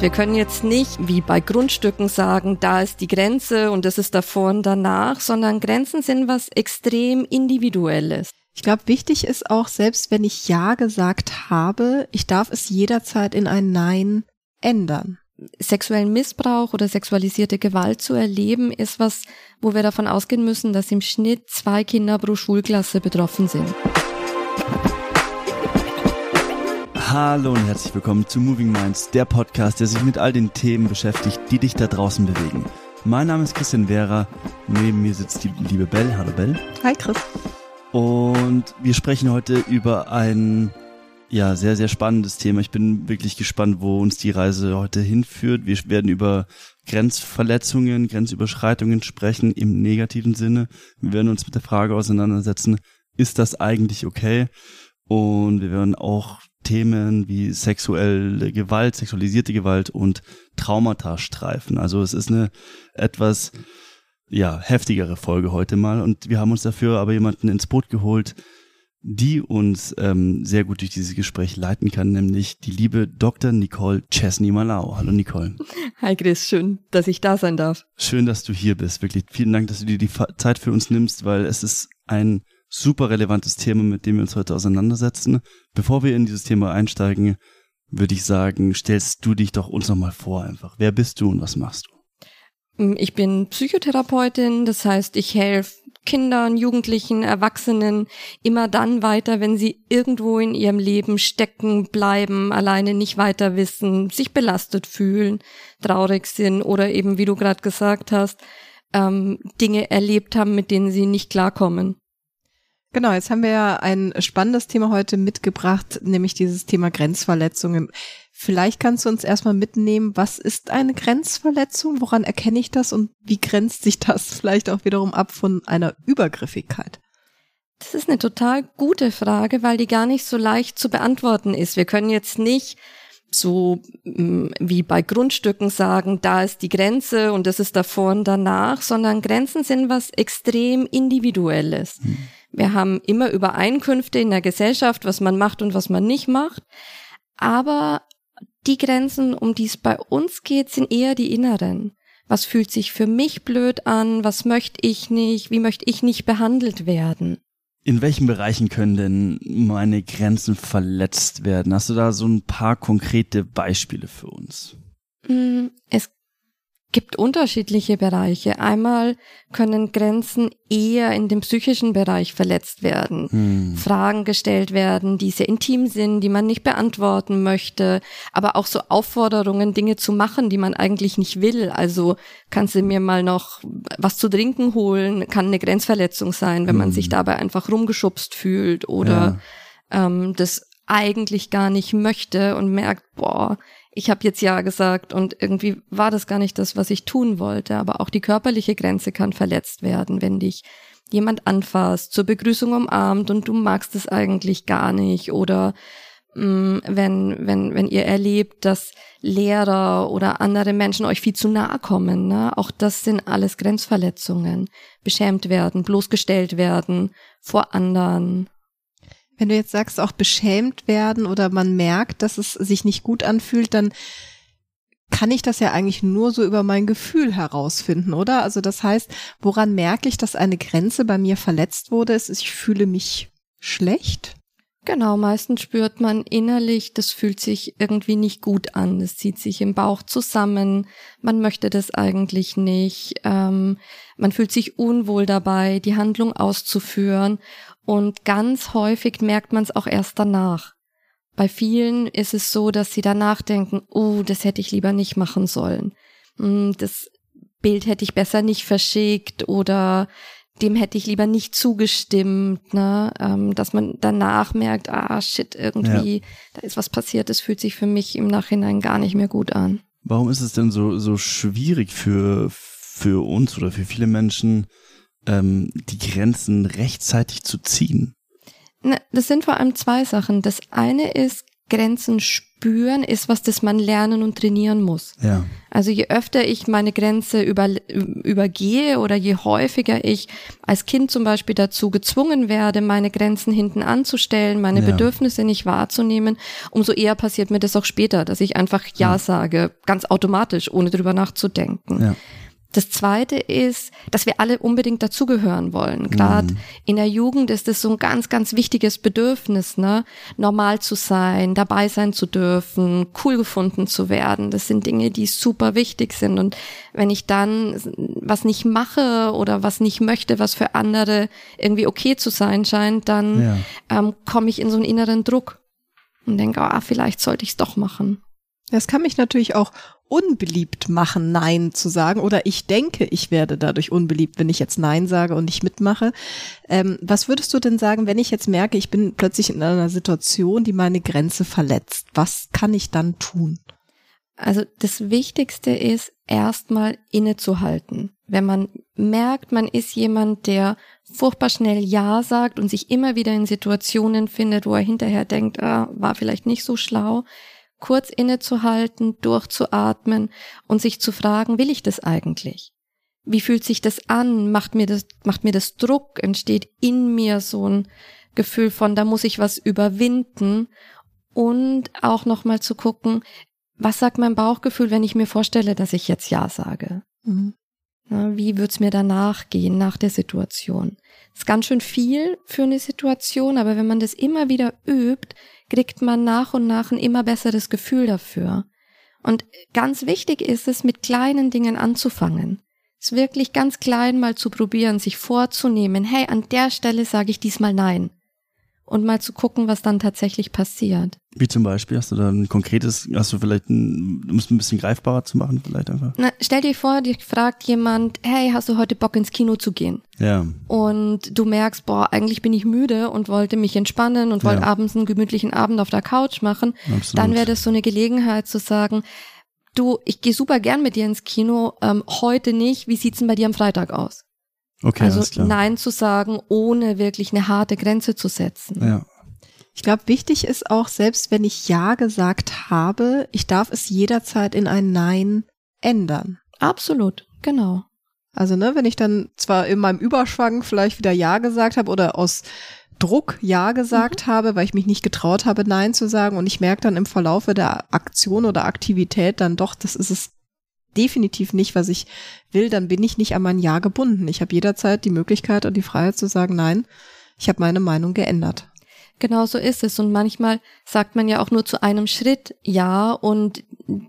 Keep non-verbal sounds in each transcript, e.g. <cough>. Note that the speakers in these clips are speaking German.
Wir können jetzt nicht wie bei Grundstücken sagen, da ist die Grenze und das ist davor und danach, sondern Grenzen sind was extrem Individuelles. Ich glaube, wichtig ist auch, selbst wenn ich Ja gesagt habe, ich darf es jederzeit in ein Nein ändern. Sexuellen Missbrauch oder sexualisierte Gewalt zu erleben, ist was, wo wir davon ausgehen müssen, dass im Schnitt zwei Kinder pro Schulklasse betroffen sind. Hallo und herzlich willkommen zu Moving Minds, der Podcast, der sich mit all den Themen beschäftigt, die dich da draußen bewegen. Mein Name ist Christian Vera, neben mir sitzt die liebe Bell. Hallo Bell. Hi Chris. Und wir sprechen heute über ein ja, sehr, sehr spannendes Thema. Ich bin wirklich gespannt, wo uns die Reise heute hinführt. Wir werden über Grenzverletzungen, Grenzüberschreitungen sprechen im negativen Sinne. Wir werden uns mit der Frage auseinandersetzen, ist das eigentlich okay? Und wir werden auch Themen wie sexuelle Gewalt, sexualisierte Gewalt und Traumata streifen. Also es ist eine etwas ja, heftigere Folge heute mal und wir haben uns dafür aber jemanden ins Boot geholt, die uns ähm, sehr gut durch dieses Gespräch leiten kann, nämlich die liebe Dr. Nicole Chesney-Malau. Hallo Nicole. <laughs> Hi Chris, schön, dass ich da sein darf. Schön, dass du hier bist. Wirklich vielen Dank, dass du dir die Zeit für uns nimmst, weil es ist ein super relevantes Thema, mit dem wir uns heute auseinandersetzen. Bevor wir in dieses Thema einsteigen, würde ich sagen, stellst du dich doch uns nochmal vor einfach. Wer bist du und was machst du? Mm, ich bin Psychotherapeutin, das heißt, ich helfe Kindern, Jugendlichen, Erwachsenen immer dann weiter, wenn sie irgendwo in ihrem Leben stecken bleiben, alleine nicht weiter wissen, sich belastet fühlen, traurig sind oder eben, wie du gerade gesagt hast, ähm, Dinge erlebt haben, mit denen sie nicht klarkommen. Genau, jetzt haben wir ja ein spannendes Thema heute mitgebracht, nämlich dieses Thema Grenzverletzungen. Vielleicht kannst du uns erstmal mitnehmen, was ist eine Grenzverletzung? Woran erkenne ich das und wie grenzt sich das <laughs> vielleicht auch wiederum ab von einer Übergriffigkeit? Das ist eine total gute Frage, weil die gar nicht so leicht zu beantworten ist. Wir können jetzt nicht so mm, wie bei Grundstücken sagen, da ist die Grenze und das ist davor und danach, sondern Grenzen sind was extrem Individuelles. Hm. Wir haben immer Übereinkünfte in der Gesellschaft, was man macht und was man nicht macht. Aber die Grenzen, um die es bei uns geht, sind eher die inneren. Was fühlt sich für mich blöd an? Was möchte ich nicht? Wie möchte ich nicht behandelt werden? In welchen Bereichen können denn meine Grenzen verletzt werden? Hast du da so ein paar konkrete Beispiele für uns? Mm, es gibt unterschiedliche Bereiche. Einmal können Grenzen eher in dem psychischen Bereich verletzt werden. Hm. Fragen gestellt werden, die sehr intim sind, die man nicht beantworten möchte, aber auch so Aufforderungen, Dinge zu machen, die man eigentlich nicht will. Also kannst du mir mal noch was zu trinken holen, kann eine Grenzverletzung sein, wenn hm. man sich dabei einfach rumgeschubst fühlt oder ja. ähm, das eigentlich gar nicht möchte und merkt, boah, ich habe jetzt ja gesagt und irgendwie war das gar nicht das, was ich tun wollte. Aber auch die körperliche Grenze kann verletzt werden, wenn dich jemand anfasst, zur Begrüßung umarmt und du magst es eigentlich gar nicht oder mh, mm, wenn, wenn, wenn ihr erlebt, dass Lehrer oder andere Menschen euch viel zu nahe kommen, ne? auch das sind alles Grenzverletzungen. Beschämt werden, bloßgestellt werden vor anderen. Wenn du jetzt sagst, auch beschämt werden oder man merkt, dass es sich nicht gut anfühlt, dann kann ich das ja eigentlich nur so über mein Gefühl herausfinden, oder? Also das heißt, woran merke ich, dass eine Grenze bei mir verletzt wurde, ist, ich fühle mich schlecht? Genau, meistens spürt man innerlich, das fühlt sich irgendwie nicht gut an, es zieht sich im Bauch zusammen, man möchte das eigentlich nicht, ähm, man fühlt sich unwohl dabei, die Handlung auszuführen und ganz häufig merkt man es auch erst danach. Bei vielen ist es so, dass sie danach denken, oh, das hätte ich lieber nicht machen sollen. Hm, das Bild hätte ich besser nicht verschickt oder dem hätte ich lieber nicht zugestimmt, ne? Ähm, dass man danach merkt, ah shit, irgendwie, ja. da ist was passiert, das fühlt sich für mich im Nachhinein gar nicht mehr gut an. Warum ist es denn so, so schwierig für, für uns oder für viele Menschen, ähm, die Grenzen rechtzeitig zu ziehen? Na, das sind vor allem zwei Sachen. Das eine ist Grenzen spüren, ist was, das man lernen und trainieren muss. Ja. Also je öfter ich meine Grenze über, übergehe oder je häufiger ich als Kind zum Beispiel dazu gezwungen werde, meine Grenzen hinten anzustellen, meine Ja. Bedürfnisse nicht wahrzunehmen, umso eher passiert mir das auch später, dass ich einfach Ja sage, ganz automatisch, ohne drüber nachzudenken. Ja. Das zweite ist, dass wir alle unbedingt dazugehören wollen. Gerade in der Jugend ist es so ein ganz, ganz wichtiges Bedürfnis, ne? Normal zu sein, dabei sein zu dürfen, cool gefunden zu werden. Das sind Dinge, die super wichtig sind. Und wenn ich dann was nicht mache oder was nicht möchte, was für andere irgendwie okay zu sein scheint, dann Ja. ähm, komme ich in so einen inneren Druck und denke, ah, vielleicht sollte ich es doch machen. Das kann mich natürlich auch unbeliebt machen, Nein zu sagen. Oder ich denke, ich werde dadurch unbeliebt, wenn ich jetzt Nein sage und nicht mitmache. Ähm, was würdest du denn sagen, wenn ich jetzt merke, ich bin plötzlich in einer Situation, die meine Grenze verletzt? Was kann ich dann tun? Also das Wichtigste ist erstmal innezuhalten. Wenn man merkt, man ist jemand, der furchtbar schnell Ja sagt und sich immer wieder in Situationen findet, wo er hinterher denkt, ah, war vielleicht nicht so schlau, kurz innezuhalten, durchzuatmen und sich zu fragen, will ich das eigentlich? Wie fühlt sich das an? Macht mir das, macht mir das Druck? Entsteht in mir so ein Gefühl von, da muss ich was überwinden? Und auch nochmal zu gucken, was sagt mein Bauchgefühl, wenn ich mir vorstelle, dass ich jetzt Ja sage? Mhm. Wie wird's mir danach gehen, nach der Situation? ist ganz schön viel für eine Situation, aber wenn man das immer wieder übt, kriegt man nach und nach ein immer besseres Gefühl dafür. Und ganz wichtig ist es, mit kleinen Dingen anzufangen. Es wirklich ganz klein mal zu probieren, sich vorzunehmen, hey, an der Stelle sage ich diesmal Nein. Und mal zu gucken, was dann tatsächlich passiert. Wie zum Beispiel, hast du da ein konkretes, hast du vielleicht ein, um es ein bisschen greifbarer zu machen, vielleicht einfach? Na, stell dir vor, dir fragt jemand, hey, hast du heute Bock ins Kino zu gehen? Ja. Und du merkst, boah, eigentlich bin ich müde und wollte mich entspannen und wollte Ja. abends einen gemütlichen Abend auf der Couch machen. Absolut. Dann wäre das so eine Gelegenheit zu sagen, du, ich gehe super gern mit dir ins Kino, ähm, heute nicht, wie sieht's denn bei dir am Freitag aus? Okay, also klar. Nein zu sagen, ohne wirklich eine harte Grenze zu setzen. Ja. Ich glaube, wichtig ist auch, selbst wenn ich Ja gesagt habe, ich darf es jederzeit in ein Nein ändern. Absolut, genau. Also, ne, wenn ich dann zwar in meinem Überschwang vielleicht wieder Ja gesagt habe oder aus Druck Ja gesagt habe, weil ich mich nicht getraut habe, Nein zu sagen und ich merke dann im Verlaufe der Aktion oder Aktivität dann doch, das ist es definitiv nicht, was ich will, dann bin ich nicht an mein Ja gebunden. Ich habe jederzeit die Möglichkeit und die Freiheit zu sagen, nein, ich habe meine Meinung geändert. Genau so ist es. Und manchmal sagt man ja auch nur zu einem Schritt Ja und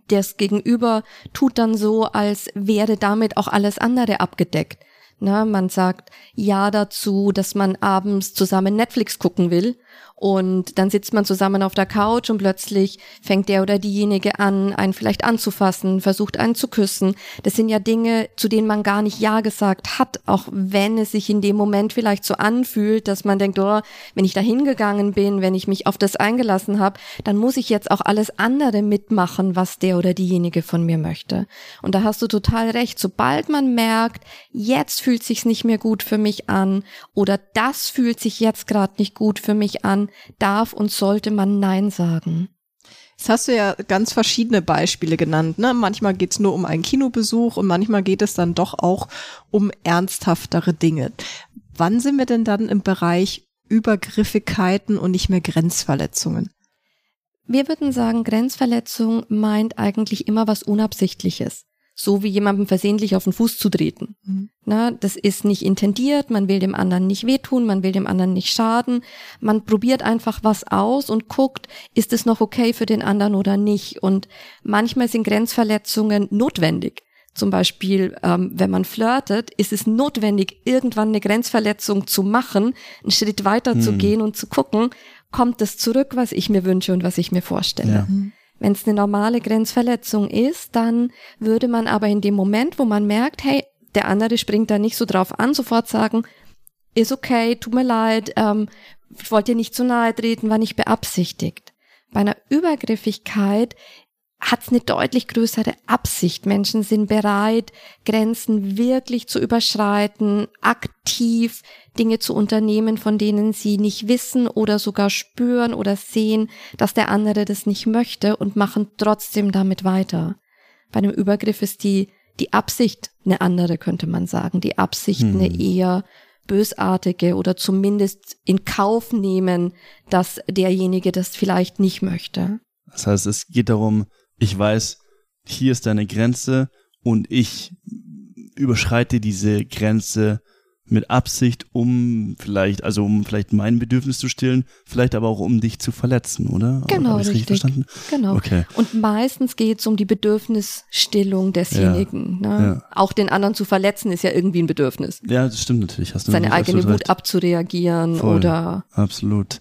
das Gegenüber tut dann so, als wäre damit auch alles andere abgedeckt. Na, man sagt Ja dazu, dass man abends zusammen Netflix gucken will und dann sitzt man zusammen auf der Couch und plötzlich fängt der oder diejenige an, einen vielleicht anzufassen, versucht einen zu küssen. Das sind ja Dinge, zu denen man gar nicht Ja gesagt hat, auch wenn es sich in dem Moment vielleicht so anfühlt, dass man denkt, oh, wenn ich da hingegangen bin, wenn ich mich auf das eingelassen habe, dann muss ich jetzt auch alles andere mitmachen, was der oder diejenige von mir möchte. Und da hast du total recht. Sobald man merkt, jetzt fühlt sich's nicht mehr gut für mich an oder das fühlt sich jetzt gerade nicht gut für mich an, darf und sollte man Nein sagen. Jetzt hast du ja ganz verschiedene Beispiele genannt. Ne? Manchmal geht es nur um einen Kinobesuch und manchmal geht es dann doch auch um ernsthaftere Dinge. Wann sind wir denn dann im Bereich Übergriffigkeiten und nicht mehr Grenzverletzungen? Wir würden sagen, Grenzverletzung meint eigentlich immer was Unabsichtliches. So wie jemandem versehentlich auf den Fuß zu treten. Mhm. Na, das ist nicht intendiert, man will dem anderen nicht wehtun, man will dem anderen nicht schaden. Man probiert einfach was aus und guckt, ist es noch okay für den anderen oder nicht. Und manchmal sind Grenzverletzungen notwendig. Zum Beispiel, ähm, wenn man flirtet, ist es notwendig, irgendwann eine Grenzverletzung zu machen, einen Schritt weiter zu gehen und zu gucken, kommt das zurück, was ich mir wünsche und was ich mir vorstelle. Ja. Wenn es eine normale Grenzverletzung ist, dann würde man aber in dem Moment, wo man merkt, hey, der andere springt da nicht so drauf an, sofort sagen, ist okay, tut mir leid, ähm, ich wollte dir nicht zu nahe treten, war nicht beabsichtigt. Bei einer Übergriffigkeit hat es eine deutlich größere Absicht. Menschen sind bereit, Grenzen wirklich zu überschreiten, aktiv Dinge zu unternehmen, von denen sie nicht wissen oder sogar spüren oder sehen, dass der andere das nicht möchte und machen trotzdem damit weiter. Bei einem Übergriff ist die, die Absicht eine andere, könnte man sagen. Die Absicht hm. eine eher bösartige oder zumindest in Kauf nehmen, dass derjenige das vielleicht nicht möchte. Das heißt, es geht darum, ich weiß, hier ist deine Grenze und ich überschreite diese Grenze mit Absicht, um vielleicht, also um vielleicht mein Bedürfnis zu stillen, vielleicht aber auch um dich zu verletzen, oder? Genau, richtig. richtig. verstanden? Genau. Okay. Und meistens geht es um die Bedürfnisstillung desjenigen. Ja. Ne? Ja. Auch den anderen zu verletzen ist ja irgendwie ein Bedürfnis. Ja, das stimmt natürlich. Hast du Seine eigene Wut recht. abzureagieren Voll. oder. Absolut.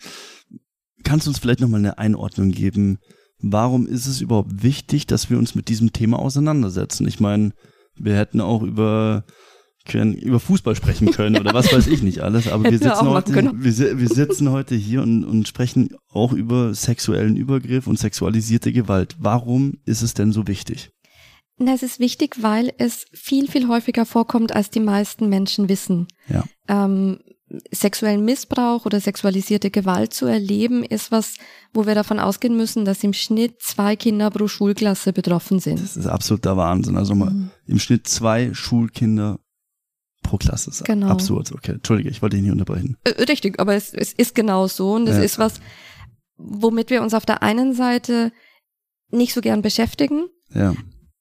Kannst du uns vielleicht nochmal eine Einordnung geben? warum ist es überhaupt wichtig, dass wir uns mit diesem Thema auseinandersetzen? Ich meine, wir hätten auch über können über Fußball sprechen können oder was weiß ich nicht alles, aber wir sitzen, heute, wir, wir, sitzen heute hier und, und sprechen auch über sexuellen Übergriff und sexualisierte Gewalt. Warum ist es denn so wichtig? Na, es ist wichtig, weil es viel, viel häufiger vorkommt, als die meisten Menschen wissen. Ja. Ähm, sexuellen Missbrauch oder sexualisierte Gewalt zu erleben, ist was, wo wir davon ausgehen müssen, dass im Schnitt zwei Kinder pro Schulklasse betroffen sind. Das ist absoluter Wahnsinn. Also mal mhm. im Schnitt zwei Schulkinder pro Klasse. Das ist genau. absurd. Okay, entschuldige, ich wollte dich nicht unterbrechen. Richtig, aber es, es ist genau so und es ja. ist was, womit wir uns auf der einen Seite nicht so gern beschäftigen. Ja.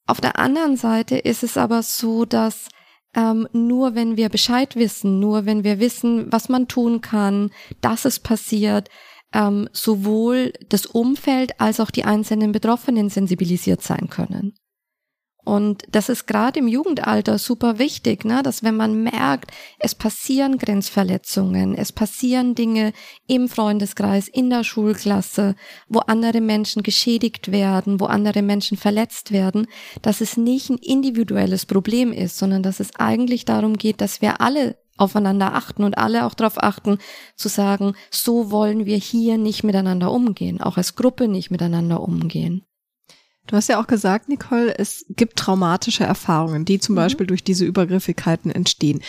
Auf der anderen Seite ist es aber so, dass ähm, nur wenn wir Bescheid wissen, nur wenn wir wissen, was man tun kann, dass es passiert, ähm, sowohl das Umfeld als auch die einzelnen Betroffenen sensibilisiert sein können. Und das ist gerade im Jugendalter super wichtig, ne? dass wenn man merkt, es passieren Grenzverletzungen, es passieren Dinge im Freundeskreis, in der Schulklasse, wo andere Menschen geschädigt werden, wo andere Menschen verletzt werden, dass es nicht ein individuelles Problem ist, sondern dass es eigentlich darum geht, dass wir alle aufeinander achten und alle auch darauf achten, zu sagen, so wollen wir hier nicht miteinander umgehen, auch als Gruppe nicht miteinander umgehen. Du hast ja auch gesagt, Nicole, es gibt traumatische Erfahrungen, die zum mhm. Beispiel durch diese Übergriffigkeiten entstehen.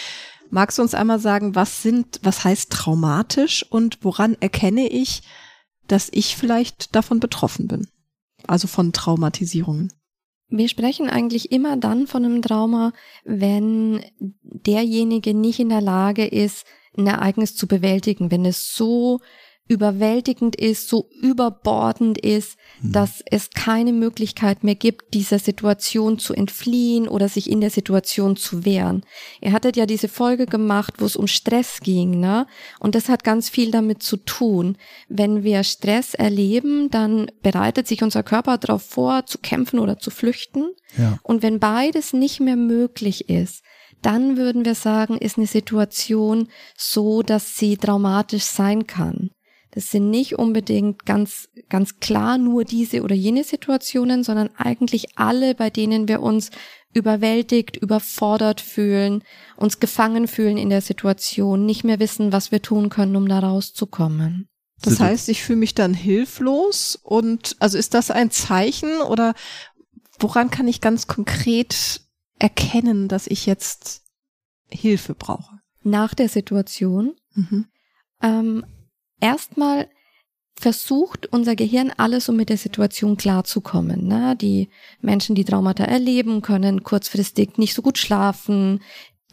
Magst du uns einmal sagen, was sind, was heißt traumatisch und woran erkenne ich, dass ich vielleicht davon betroffen bin? Also von Traumatisierungen. Wir sprechen eigentlich immer dann von einem Trauma, wenn derjenige nicht in der Lage ist, ein Ereignis zu bewältigen, wenn es so überwältigend ist, so überbordend ist, mhm. dass es keine Möglichkeit mehr gibt, dieser Situation zu entfliehen oder sich in der Situation zu wehren. Ihr hattet ja diese Folge gemacht, wo es um Stress ging, ne? Und das hat ganz viel damit zu tun. Wenn wir Stress erleben, dann bereitet sich unser Körper darauf vor, zu kämpfen oder zu flüchten. Ja. Und wenn beides nicht mehr möglich ist, dann würden wir sagen, ist eine Situation so, dass sie traumatisch sein kann. Das sind nicht unbedingt ganz, ganz klar nur diese oder jene Situationen, sondern eigentlich alle, bei denen wir uns überwältigt, überfordert fühlen, uns gefangen fühlen in der Situation, nicht mehr wissen, was wir tun können, um da rauszukommen. Das heißt, ich fühle mich dann hilflos und also ist das ein Zeichen oder woran kann ich ganz konkret erkennen, dass ich jetzt Hilfe brauche? Nach der Situation. Mhm. Ähm, erstmal versucht unser Gehirn alles, um mit der Situation klarzukommen. Ne? Die Menschen, die Traumata erleben, können kurzfristig nicht so gut schlafen.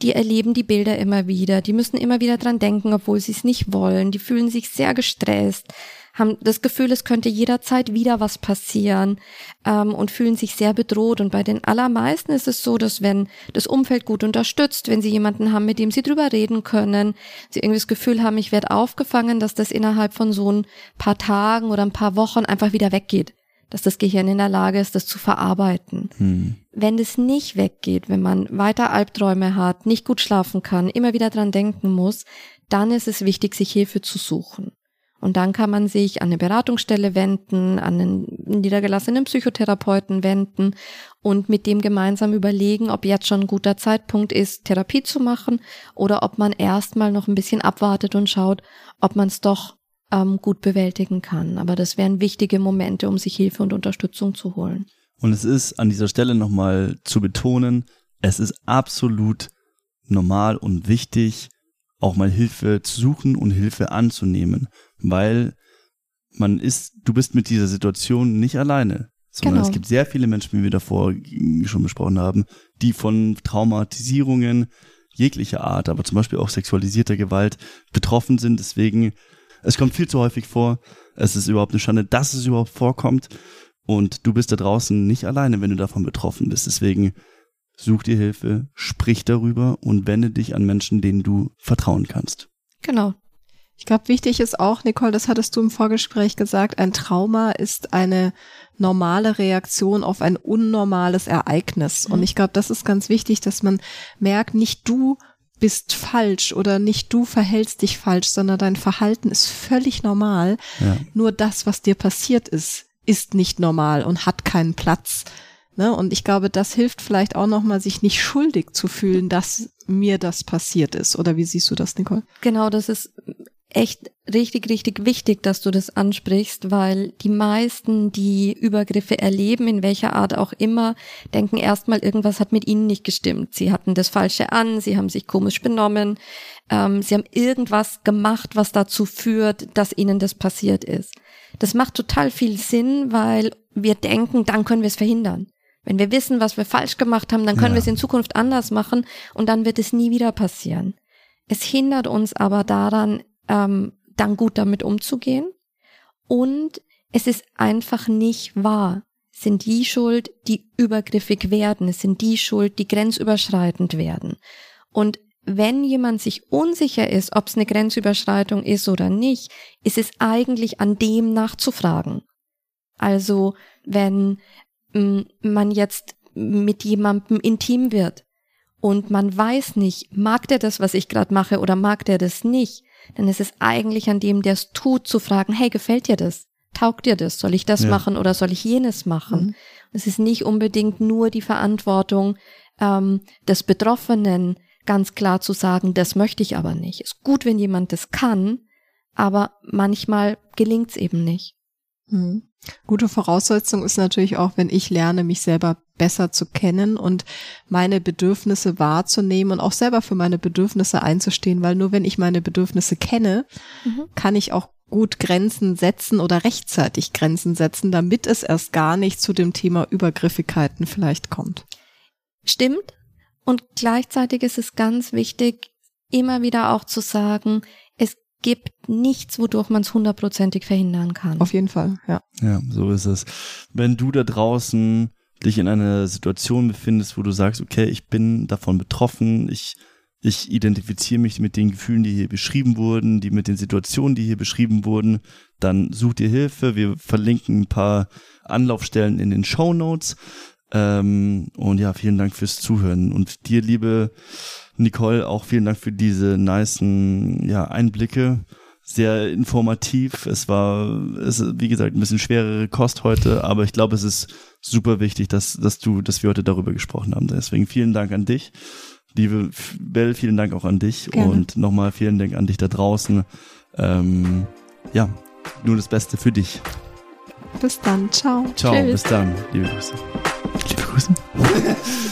Die erleben die Bilder immer wieder. Die müssen immer wieder dran denken, obwohl sie es nicht wollen. Die fühlen sich sehr gestresst haben das Gefühl, es könnte jederzeit wieder was passieren ähm, und fühlen sich sehr bedroht. Und bei den allermeisten ist es so, dass wenn das Umfeld gut unterstützt, wenn sie jemanden haben, mit dem sie drüber reden können, sie irgendwie das Gefühl haben, ich werde aufgefangen, dass das innerhalb von so ein paar Tagen oder ein paar Wochen einfach wieder weggeht dass das Gehirn in der Lage ist, das zu verarbeiten. Hm. Wenn das nicht weggeht, wenn man weiter Albträume hat, nicht gut schlafen kann, immer wieder dran denken muss, dann ist es wichtig, sich Hilfe zu suchen. Und dann kann man sich an eine Beratungsstelle wenden, an einen niedergelassenen Psychotherapeuten wenden und mit dem gemeinsam überlegen, ob jetzt schon ein guter Zeitpunkt ist, Therapie zu machen oder ob man erstmal noch ein bisschen abwartet und schaut, ob man es doch ähm, gut bewältigen kann. Aber das wären wichtige Momente, um sich Hilfe und Unterstützung zu holen. Und es ist an dieser Stelle nochmal zu betonen, es ist absolut normal und wichtig, auch mal Hilfe zu suchen und Hilfe anzunehmen, weil man ist, du bist mit dieser Situation nicht alleine, sondern genau. es gibt sehr viele Menschen, wie wir davor schon besprochen haben, die von Traumatisierungen jeglicher Art, aber zum Beispiel auch sexualisierter Gewalt betroffen sind. Deswegen, es kommt viel zu häufig vor. Es ist überhaupt eine Schande, dass es überhaupt vorkommt. Und du bist da draußen nicht alleine, wenn du davon betroffen bist. Deswegen such dir Hilfe, sprich darüber und wende dich an Menschen, denen du vertrauen kannst. Genau. Ich glaube, wichtig ist auch, Nicole, das hattest du im Vorgespräch gesagt, ein Trauma ist eine normale Reaktion auf ein unnormales Ereignis. Mhm. Und ich glaube, das ist ganz wichtig, dass man merkt, nicht du bist falsch oder nicht du verhältst dich falsch, sondern dein Verhalten ist völlig normal. Ja. Nur das, was dir passiert ist, ist nicht normal und hat keinen Platz. Ne? Und ich glaube, das hilft vielleicht auch nochmal, sich nicht schuldig zu fühlen, dass mir das passiert ist. Oder wie siehst du das, Nicole? Genau, das ist echt richtig, richtig wichtig, dass du das ansprichst, weil die meisten, die Übergriffe erleben, in welcher Art auch immer, denken erstmal, irgendwas hat mit ihnen nicht gestimmt. Sie hatten das Falsche an, sie haben sich komisch benommen, ähm, sie haben irgendwas gemacht, was dazu führt, dass ihnen das passiert ist. Das macht total viel Sinn, weil wir denken, dann können wir es verhindern. Wenn wir wissen, was wir falsch gemacht haben, dann können ja. wir es in Zukunft anders machen und dann wird es nie wieder passieren. Es hindert uns aber daran, ähm, dann gut damit umzugehen. Und es ist einfach nicht wahr. Es sind die schuld, die übergriffig werden. Es sind die schuld, die grenzüberschreitend werden. Und wenn jemand sich unsicher ist, ob es eine Grenzüberschreitung ist oder nicht, ist es eigentlich an dem nachzufragen. Also wenn man jetzt mit jemandem intim wird und man weiß nicht, mag der das, was ich gerade mache oder mag der das nicht, dann ist es eigentlich an dem, der es tut, zu fragen, hey, gefällt dir das? Taugt dir das? Soll ich das ja. machen oder soll ich jenes machen? Mhm. Es ist nicht unbedingt nur die Verantwortung ähm, des Betroffenen, ganz klar zu sagen, das möchte ich aber nicht. Ist gut, wenn jemand das kann, aber manchmal gelingt es eben nicht. Mhm. Gute Voraussetzung ist natürlich auch, wenn ich lerne, mich selber besser zu kennen und meine Bedürfnisse wahrzunehmen und auch selber für meine Bedürfnisse einzustehen, weil nur wenn ich meine Bedürfnisse kenne, mhm. kann ich auch gut Grenzen setzen oder rechtzeitig Grenzen setzen, damit es erst gar nicht zu dem Thema Übergriffigkeiten vielleicht kommt. Stimmt. Und gleichzeitig ist es ganz wichtig, immer wieder auch zu sagen, gibt nichts, wodurch man es hundertprozentig verhindern kann. Auf jeden Fall, ja. Ja, so ist es. Wenn du da draußen dich in einer Situation befindest, wo du sagst, okay, ich bin davon betroffen, ich, ich identifiziere mich mit den Gefühlen, die hier beschrieben wurden, die mit den Situationen, die hier beschrieben wurden, dann such dir Hilfe. Wir verlinken ein paar Anlaufstellen in den Show Notes. Ähm, und ja, vielen Dank fürs Zuhören. Und dir, liebe Nicole, auch vielen Dank für diese nicen ja, Einblicke. Sehr informativ. Es war, es ist, wie gesagt, ein bisschen schwerere Kost heute, aber ich glaube, es ist super wichtig, dass, dass du, dass wir heute darüber gesprochen haben. Deswegen vielen Dank an dich. Liebe Bell, vielen Dank auch an dich Gerne. und nochmal vielen Dank an dich da draußen. Ähm, ja, nur das Beste für dich. Bis dann. Ciao. Ciao, Tschüss. bis dann. Liebe Grüße. Liebe <laughs> Grüße.